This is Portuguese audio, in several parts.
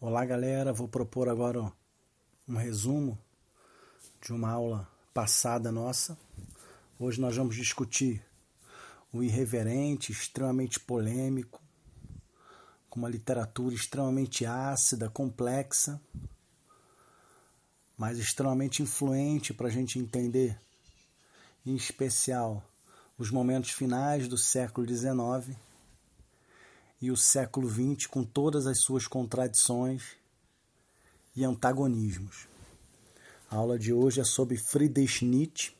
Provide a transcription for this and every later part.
Olá, galera. Vou propor agora um resumo de uma aula passada nossa. Hoje nós vamos discutir o irreverente, extremamente polêmico, com uma literatura extremamente ácida, complexa, mas extremamente influente para a gente entender, em especial, os momentos finais do século XIX e o século XX com todas as suas contradições e antagonismos. A aula de hoje é sobre Friedrich Nietzsche.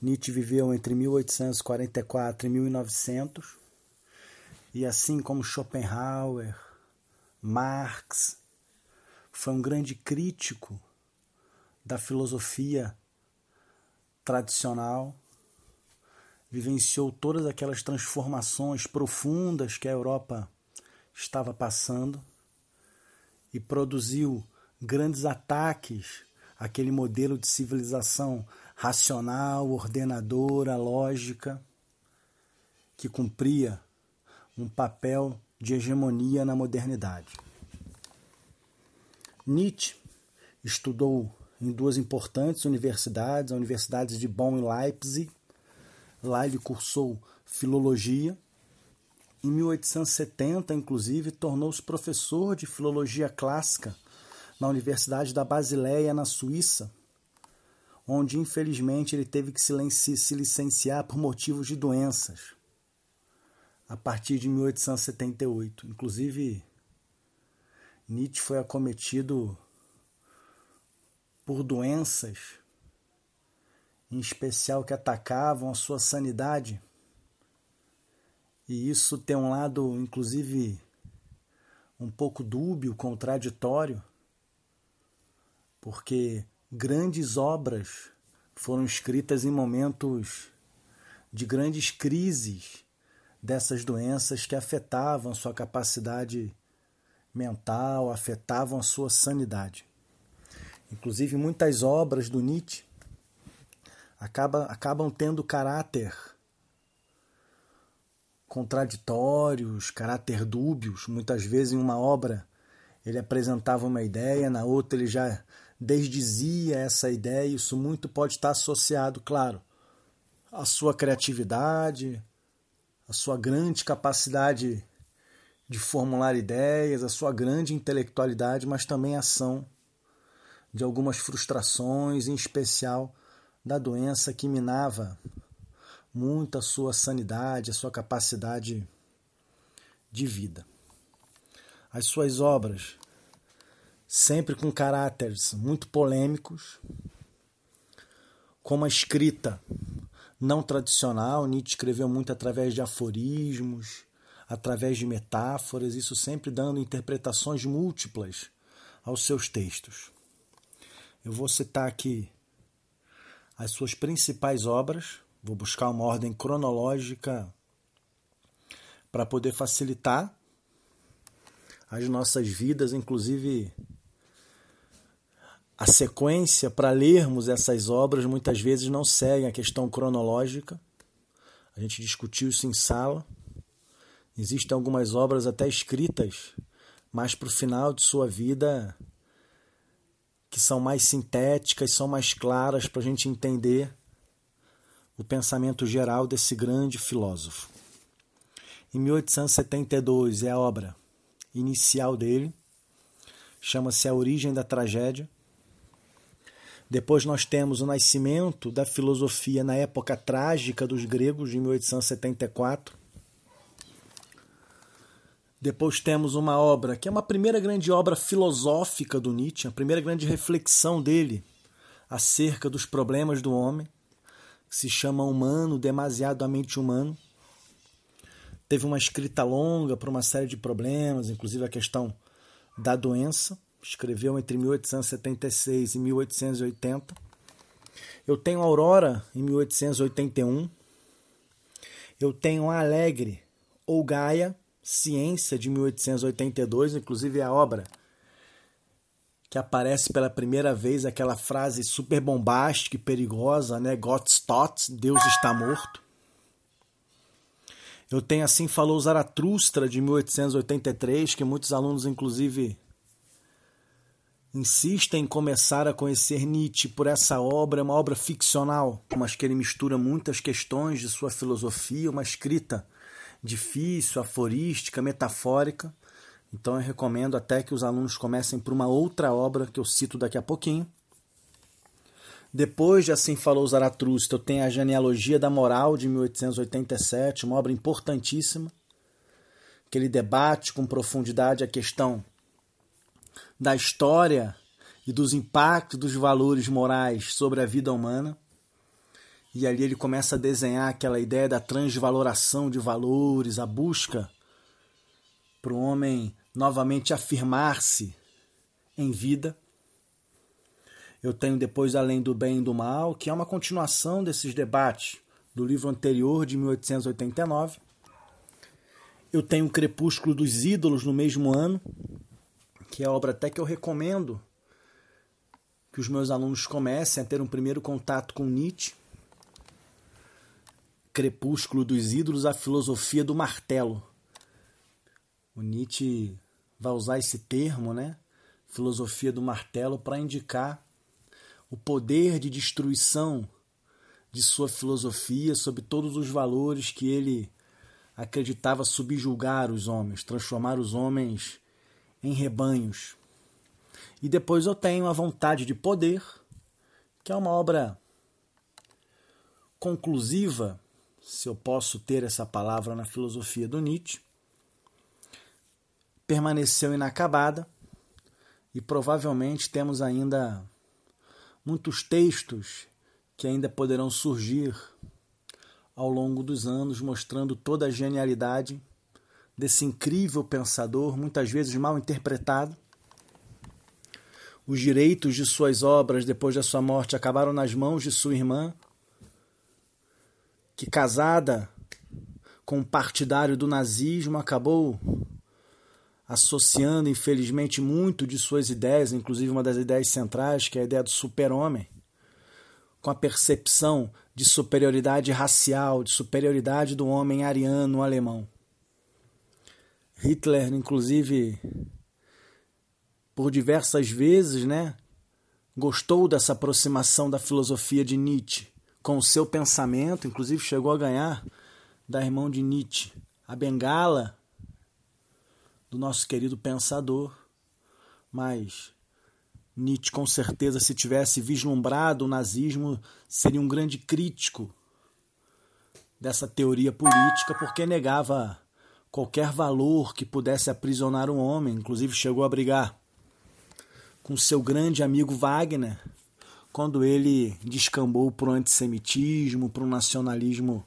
Nietzsche viveu entre 1844 e 1900 e assim como Schopenhauer, Marx, foi um grande crítico da filosofia tradicional vivenciou todas aquelas transformações profundas que a Europa estava passando e produziu grandes ataques àquele modelo de civilização racional, ordenadora, lógica, que cumpria um papel de hegemonia na modernidade. Nietzsche estudou em duas importantes universidades, a Universidades de Bonn e Leipzig, Lá ele cursou filologia. Em 1870, inclusive, tornou-se professor de filologia clássica na Universidade da Basileia, na Suíça, onde infelizmente ele teve que se licenciar por motivos de doenças a partir de 1878. Inclusive, Nietzsche foi acometido por doenças em especial que atacavam a sua sanidade. E isso tem um lado, inclusive, um pouco dúbio, contraditório, porque grandes obras foram escritas em momentos de grandes crises dessas doenças que afetavam sua capacidade mental, afetavam a sua sanidade. Inclusive, muitas obras do Nietzsche acaba, acabam tendo caráter contraditórios, caráter dúbios. Muitas vezes, em uma obra, ele apresentava uma ideia, na outra, ele já desdizia essa ideia. Isso muito pode estar associado, claro, à sua criatividade, à sua grande capacidade de formular ideias, à sua grande intelectualidade, mas também à ação de algumas frustrações, em especial da doença que minava muito a sua sanidade, a sua capacidade de vida. As suas obras, sempre com caráteres muito polêmicos, com uma escrita não tradicional, Nietzsche escreveu muito através de aforismos, através de metáforas, isso sempre dando interpretações múltiplas aos seus textos. Eu vou citar aqui as suas principais obras. Vou buscar uma ordem cronológica para poder facilitar as nossas vidas, inclusive a sequência para lermos essas obras muitas vezes não segue a questão cronológica. A gente discutiu isso em sala. Existem algumas obras até escritas, mas para o final de sua vida que são mais sintéticas, são mais claras para a gente entender o pensamento geral desse grande filósofo. Em 1872 é a obra inicial dele, chama-se A Origem da Tragédia. Depois nós temos o nascimento da filosofia na época trágica dos gregos, de 1874. Depois temos uma obra que é uma primeira grande obra filosófica do Nietzsche, a primeira grande reflexão dele acerca dos problemas do homem, que se chama Humano, Demasiadamente Humano. Teve uma escrita longa para uma série de problemas, inclusive a questão da doença. Escreveu entre 1876 e 1880. Eu tenho Aurora em 1881. Eu tenho Alegre ou Gaia Ciência, de 1882, inclusive a obra que aparece pela primeira vez aquela frase super bombástica e perigosa, né? Gott stott, Deus está morto. Eu tenho Assim Falou Zaratustra, de 1883, que muitos alunos, inclusive, insistem em começar a conhecer Nietzsche por essa obra, é uma obra ficcional, mas que ele mistura muitas questões de sua filosofia, uma escrita difícil, aforística, metafórica. Então eu recomendo até que os alunos comecem por uma outra obra que eu cito daqui a pouquinho. Depois de Assim Falou Zaratustra, eu tenho a Genealogia da Moral, de 1887, uma obra importantíssima, que ele debate com profundidade a questão da história e dos impactos dos valores morais sobre a vida humana. E ali ele começa a desenhar aquela ideia da transvaloração de valores, a busca para o homem novamente afirmar-se em vida. Eu tenho depois Além do Bem e do Mal, que é uma continuação desses debates do livro anterior de 1889. Eu tenho o Crepúsculo dos Ídolos no mesmo ano, que é obra até que eu recomendo que os meus alunos comecem a ter um primeiro contato com Nietzsche. Crepúsculo dos Ídolos, a filosofia do martelo. O Nietzsche vai usar esse termo, né? Filosofia do martelo, para indicar o poder de destruição de sua filosofia sobre todos os valores que ele acreditava subjugar os homens, transformar os homens em rebanhos. E depois eu tenho A Vontade de Poder, que é uma obra conclusiva, se eu posso ter essa palavra na filosofia do Nietzsche. Permaneceu inacabada e provavelmente temos ainda muitos textos que ainda poderão surgir ao longo dos anos mostrando toda a genialidade desse incrível pensador, muitas vezes mal interpretado. Os direitos de suas obras depois da sua morte acabaram nas mãos de sua irmã, que, casada com um partidário do nazismo, acabou associando, infelizmente, muito de suas ideias, inclusive uma das ideias centrais, que é a ideia do super-homem, com a percepção de superioridade racial, de superioridade do homem ariano alemão. Hitler, inclusive, por diversas vezes, né, gostou dessa aproximação da filosofia de Nietzsche com o seu pensamento, inclusive chegou a ganhar da irmã de Nietzsche a bengala do nosso querido pensador, mas Nietzsche, com certeza, se tivesse vislumbrado o nazismo, seria um grande crítico dessa teoria política, porque negava qualquer valor que pudesse aprisionar um homem, inclusive chegou a brigar com seu grande amigo Wagner, quando ele descambou para o antissemitismo, para o nacionalismo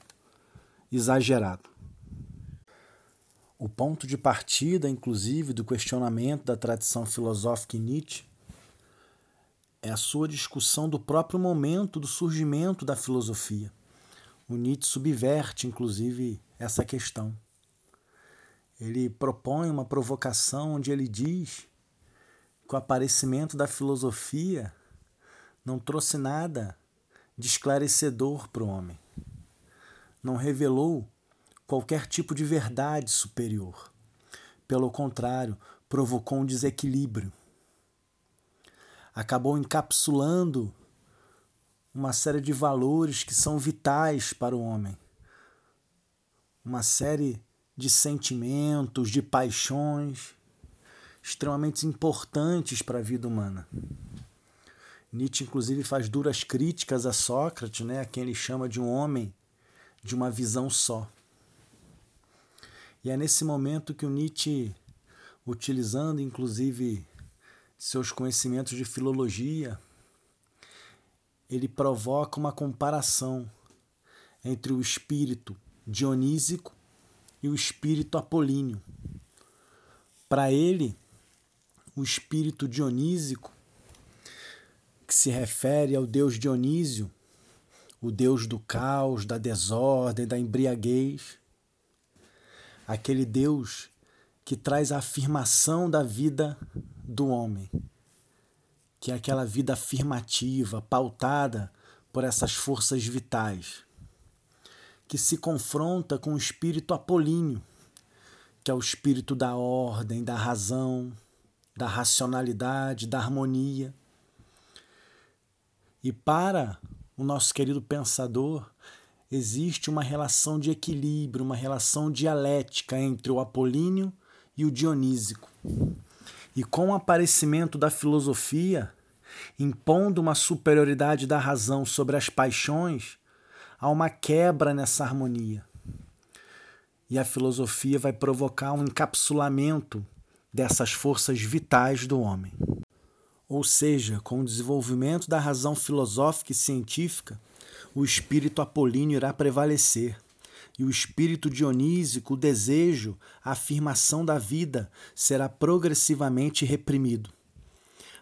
exagerado. O ponto de partida, inclusive, do questionamento da tradição filosófica em Nietzsche é a sua discussão do próprio momento do surgimento da filosofia. O Nietzsche subverte, inclusive, essa questão ele propõe uma provocação onde ele diz que o aparecimento da filosofia não trouxe nada de esclarecedor para o homem. Não revelou qualquer tipo de verdade superior. Pelo contrário, provocou um desequilíbrio. Acabou encapsulando uma série de valores que são vitais para o homem. Uma série de sentimentos, de paixões extremamente importantes para a vida humana. Nietzsche, inclusive, faz duras críticas a Sócrates, né, a quem ele chama de um homem de uma visão só. E é nesse momento que o Nietzsche, utilizando inclusive seus conhecimentos de filologia, ele provoca uma comparação entre o espírito dionísico e o espírito apolíneo. Para ele, o espírito dionísico, que se refere ao deus Dionísio, o deus do caos, da desordem, da embriaguez, aquele deus que traz a afirmação da vida do homem, que é aquela vida afirmativa, pautada por essas forças vitais que se confronta com o espírito apolíneo, que é o espírito da ordem, da razão, da racionalidade, da harmonia. E para o nosso querido pensador, existe uma relação de equilíbrio, uma relação dialética entre o apolíneo e o dionísico. E com o aparecimento da filosofia, impondo uma superioridade da razão sobre as paixões, há uma quebra nessa harmonia. E a filosofia vai provocar um encapsulamento dessas forças vitais do homem. Ou seja, com o desenvolvimento da razão filosófica e científica, o espírito apolíneo irá prevalecer, e o espírito dionísico, o desejo, a afirmação da vida, será progressivamente reprimido.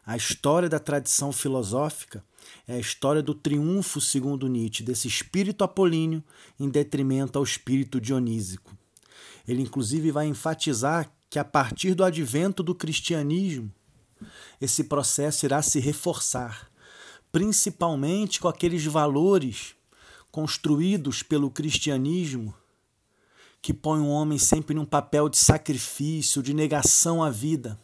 A história da tradição filosófica é a história do triunfo, segundo Nietzsche, desse espírito apolíneo em detrimento ao espírito dionísico. Ele, inclusive, vai enfatizar que, a partir do advento do cristianismo, esse processo irá se reforçar, principalmente com aqueles valores construídos pelo cristianismo que põem o homem sempre num papel de sacrifício, de negação à vida,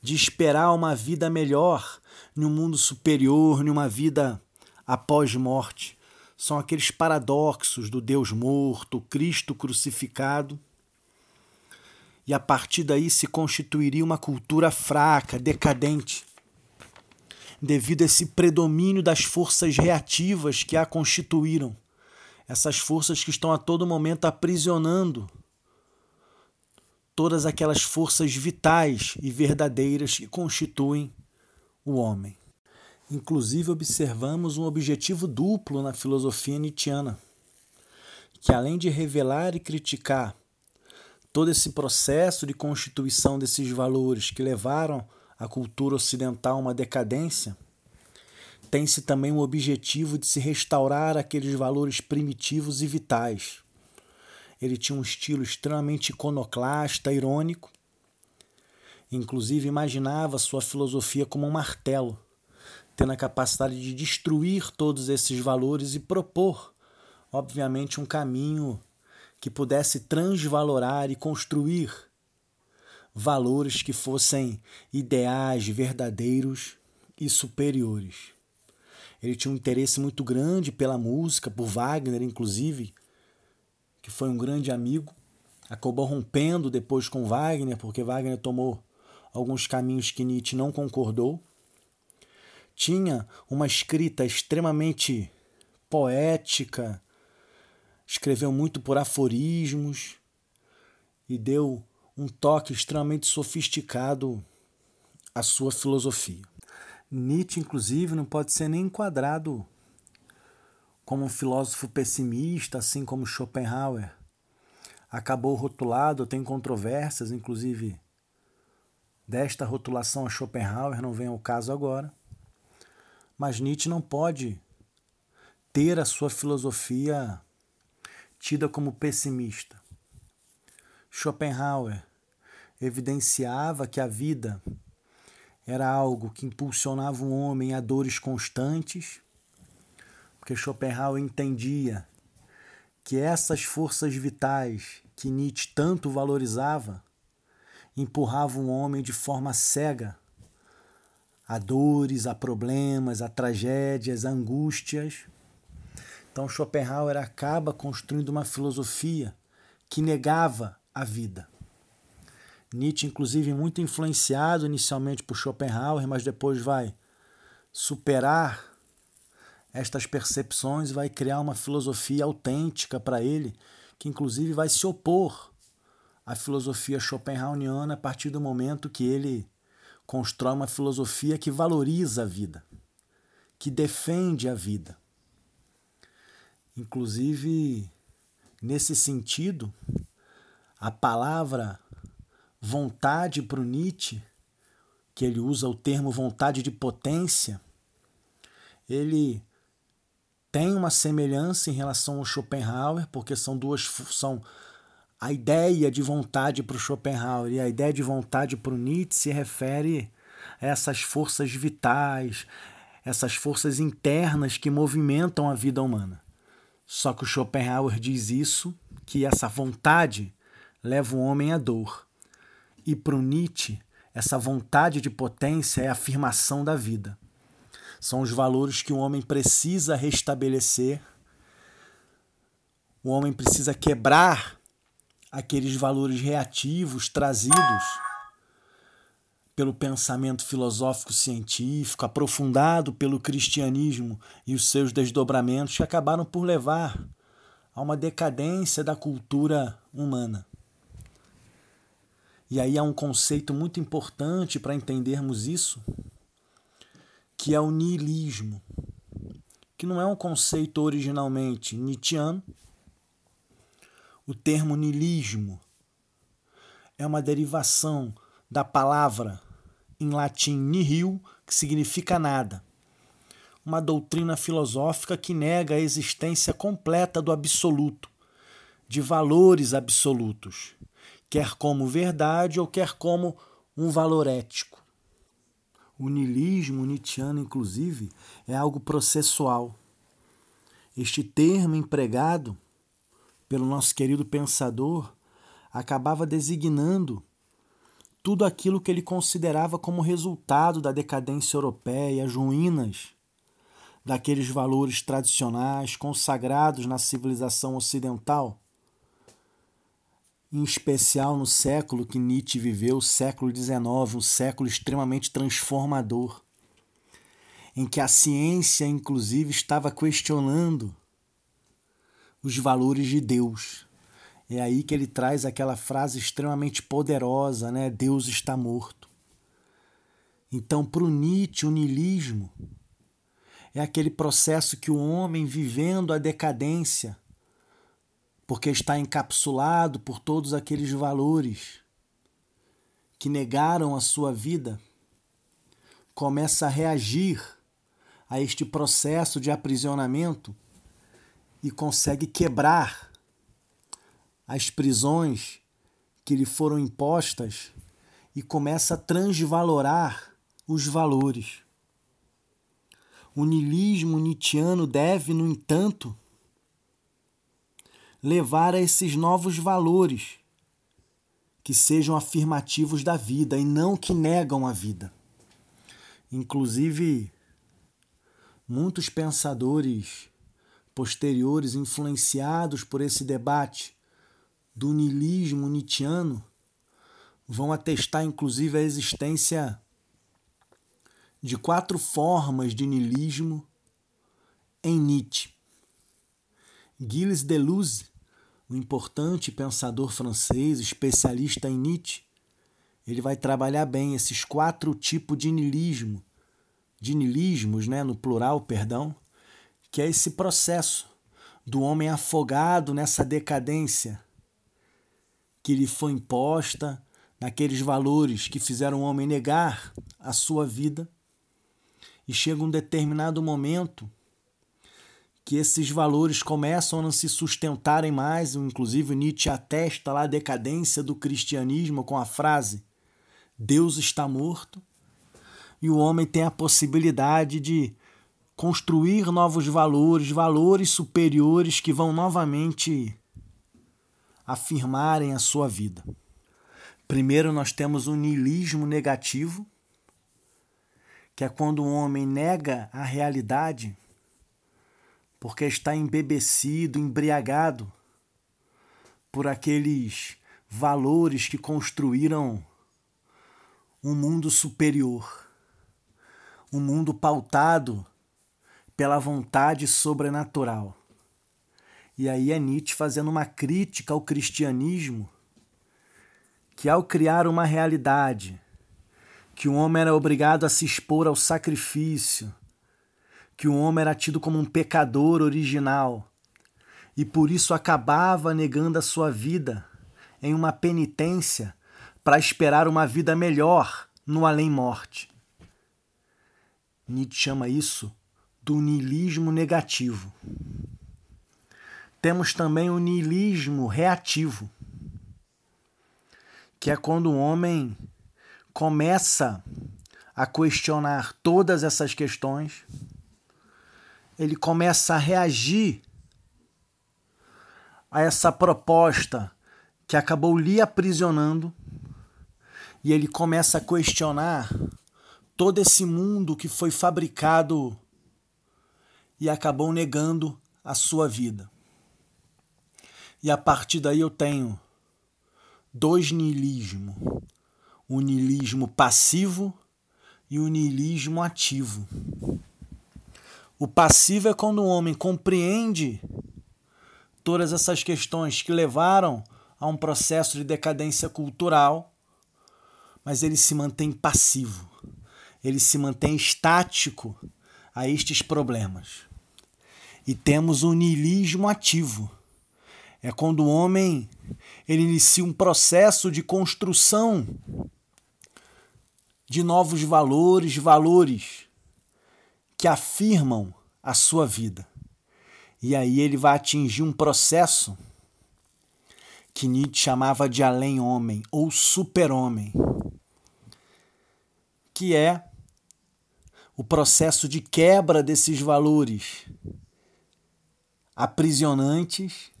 de esperar uma vida melhor, num mundo superior, numa vida após morte. São aqueles paradoxos do Deus morto, Cristo crucificado e a partir daí se constituiria uma cultura fraca, decadente, devido a esse predomínio das forças reativas que a constituíram, essas forças que estão a todo momento aprisionando todas aquelas forças vitais e verdadeiras que constituem o homem. Inclusive, observamos um objetivo duplo na filosofia nietzschiana, que além de revelar e criticar todo esse processo de constituição desses valores que levaram a cultura ocidental a uma decadência, tem-se também o objetivo de se restaurar aqueles valores primitivos e vitais. Ele tinha um estilo extremamente iconoclasta, irônico, inclusive imaginava sua filosofia como um martelo, tendo a capacidade de destruir todos esses valores e propor, obviamente, um caminho que pudesse transvalorar e construir valores que fossem ideais verdadeiros e superiores. Ele tinha um interesse muito grande pela música, por Wagner, inclusive, que foi um grande amigo. Acabou rompendo depois com Wagner, porque Wagner tomou alguns caminhos que Nietzsche não concordou. Tinha uma escrita extremamente poética, escreveu muito por aforismos e deu um toque extremamente sofisticado à sua filosofia. Nietzsche, inclusive, não pode ser nem enquadrado como um filósofo pessimista, assim como Schopenhauer. Acabou rotulado, tem controvérsias, inclusive desta rotulação a Schopenhauer, não vem ao caso agora. Mas Nietzsche não pode ter a sua filosofia tida como pessimista. Schopenhauer evidenciava que a vida era algo que impulsionava um homem a dores constantes, porque Schopenhauer entendia que essas forças vitais que Nietzsche tanto valorizava empurravam o homem de forma cega a dores, a problemas, a tragédias, a angústias então Schopenhauer acaba construindo uma filosofia que negava a vida. Nietzsche, inclusive, muito influenciado inicialmente por Schopenhauer, mas depois vai superar estas percepções e vai criar uma filosofia autêntica para ele, que inclusive vai se opor à filosofia schopenhaueriana a partir do momento que ele constrói uma filosofia que valoriza a vida, que defende a vida. Inclusive, nesse sentido, a palavra vontade para o Nietzsche, que ele usa o termo vontade de potência, ele tem uma semelhança em relação ao Schopenhauer, porque são duas são a ideia de vontade para o Schopenhauer e a ideia de vontade para o Nietzsche se refere a essas forças vitais, essas forças internas que movimentam a vida humana Só que o Schopenhauer diz isso, que essa vontade leva o homem à dor. E para o Nietzsche, essa vontade de potência é a afirmação da vida. São os valores que o homem precisa restabelecer. O homem precisa quebrar aqueles valores reativos trazidos pelo pensamento filosófico científico, aprofundado pelo cristianismo e os seus desdobramentos que acabaram por levar a uma decadência da cultura humana. E aí há um conceito muito importante para entendermos isso, que é o niilismo, que não é um conceito originalmente nietzscheano. O termo niilismo é uma derivação da palavra em latim nihil, que significa nada. Uma doutrina filosófica que nega a existência completa do absoluto, de valores absolutos, quer como verdade ou quer como um valor ético. O niilismo nietzschiano, inclusive, é algo processual. Este termo empregado pelo nosso querido pensador acabava designando tudo aquilo que ele considerava como resultado da decadência europeia, as ruínas daqueles valores tradicionais consagrados na civilização ocidental em especial no século que Nietzsche viveu, o século XIX, um século extremamente transformador, em que a ciência, inclusive, estava questionando os valores de Deus. É aí que ele traz aquela frase extremamente poderosa, né? Deus está morto. Então, para o Nietzsche, o niilismo é aquele processo que o homem, vivendo a decadência, porque está encapsulado por todos aqueles valores que negaram a sua vida, começa a reagir a este processo de aprisionamento e consegue quebrar as prisões que lhe foram impostas e começa a transvalorar os valores. O niilismo nietzschiano deve, no entanto, levar a esses novos valores que sejam afirmativos da vida e não que negam a vida. Inclusive, muitos pensadores posteriores, influenciados por esse debate do niilismo nietzschiano, vão atestar inclusive a existência de quatro formas de niilismo em Nietzsche. Gilles Deleuze um importante pensador francês, especialista em Nietzsche, ele vai trabalhar bem esses quatro tipos de niilismo, de niilismos, né, no plural, perdão, que é esse processo do homem afogado nessa decadência que lhe foi imposta, naqueles valores que fizeram o homem negar a sua vida. E chega um determinado momento que esses valores começam a não se sustentarem mais, inclusive Nietzsche atesta lá a decadência do cristianismo com a frase Deus está morto, e o homem tem a possibilidade de construir novos valores, valores superiores que vão novamente afirmarem a sua vida. Primeiro, nós temos o niilismo negativo, que é quando o homem nega a realidade porque está embebecido, embriagado por aqueles valores que construíram um mundo superior, um mundo pautado pela vontade sobrenatural. E aí é Nietzsche fazendo uma crítica ao cristianismo, que ao criar uma realidade, que o homem era obrigado a se expor ao sacrifício, que o homem era tido como um pecador original e por isso acabava negando a sua vida em uma penitência para esperar uma vida melhor no além-morte. Nietzsche chama isso do niilismo negativo. Temos também o niilismo reativo, que é quando o homem começa a questionar todas essas questões ele começa a reagir a essa proposta que acabou lhe aprisionando e ele começa a questionar todo esse mundo que foi fabricado e acabou negando a sua vida. E a partir daí eu tenho dois niilismos: o niilismo passivo e o niilismo ativo. O passivo é quando o homem compreende todas essas questões que levaram a um processo de decadência cultural, mas ele se mantém passivo, ele se mantém estático a estes problemas. E temos o niilismo ativo. É quando o homem ele inicia um processo de construção de novos valores, valores que afirmam a sua vida. E aí ele vai atingir um processo que Nietzsche chamava de além-homem ou super-homem, que é o processo de quebra desses valores aprisionantes,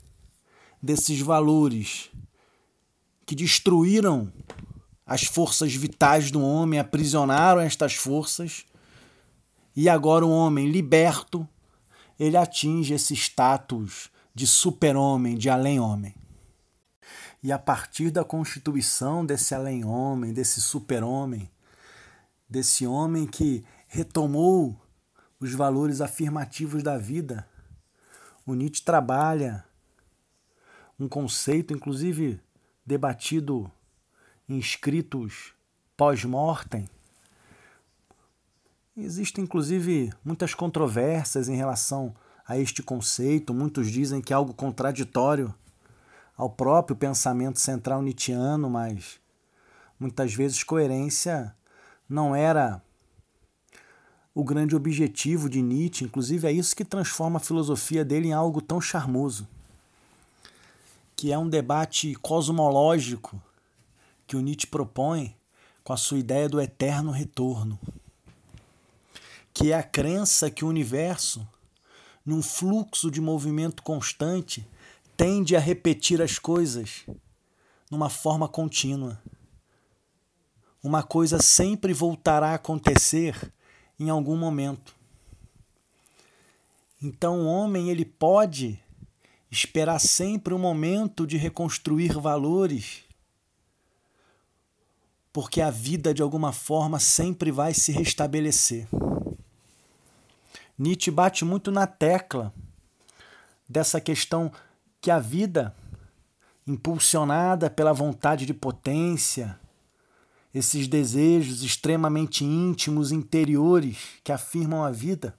desses valores que destruíram as forças vitais do homem, aprisionaram estas forças e agora o homem liberto, ele atinge esse status de super-homem, de além-homem. E a partir da constituição desse além-homem, desse super-homem, desse homem que retomou os valores afirmativos da vida, o Nietzsche trabalha um conceito, inclusive debatido em escritos pós-mortem, Existem, inclusive, muitas controvérsias em relação a este conceito. Muitos dizem que é algo contraditório ao próprio pensamento central nietzschiano, mas muitas vezes coerência não era o grande objetivo de Nietzsche. Inclusive, é isso que transforma a filosofia dele em algo tão charmoso, que é um debate cosmológico que o Nietzsche propõe com a sua ideia do eterno retorno que é a crença que o universo, num fluxo de movimento constante, tende a repetir as coisas numa forma contínua. Uma coisa sempre voltará a acontecer em algum momento. Então o homem ele pode esperar sempre um momento de reconstruir valores, porque a vida de alguma forma sempre vai se restabelecer. Nietzsche bate muito na tecla dessa questão que a vida, impulsionada pela vontade de potência, esses desejos extremamente íntimos, interiores que afirmam a vida,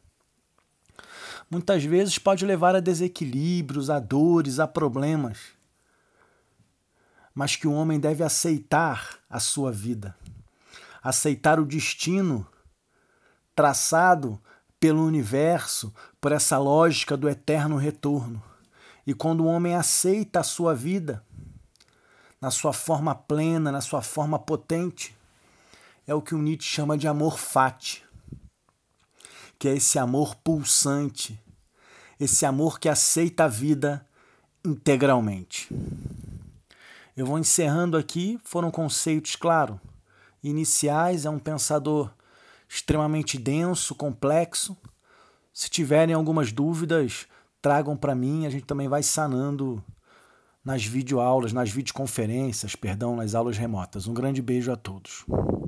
muitas vezes pode levar a desequilíbrios, a dores, a problemas. Mas que o homem deve aceitar a sua vida, aceitar o destino traçado pelo universo, por essa lógica do eterno retorno. E quando o homem aceita a sua vida, na sua forma plena, na sua forma potente, é o que o Nietzsche chama de amor fati, que é esse amor pulsante, esse amor que aceita a vida integralmente. Eu vou encerrando aqui, foram conceitos, claro, iniciais, é um pensador extremamente denso, complexo. Se tiverem algumas dúvidas, tragam para mim, a gente também vai sanando nas videoaulas, nas videoconferências, perdão, nas aulas remotas. Um grande beijo a todos.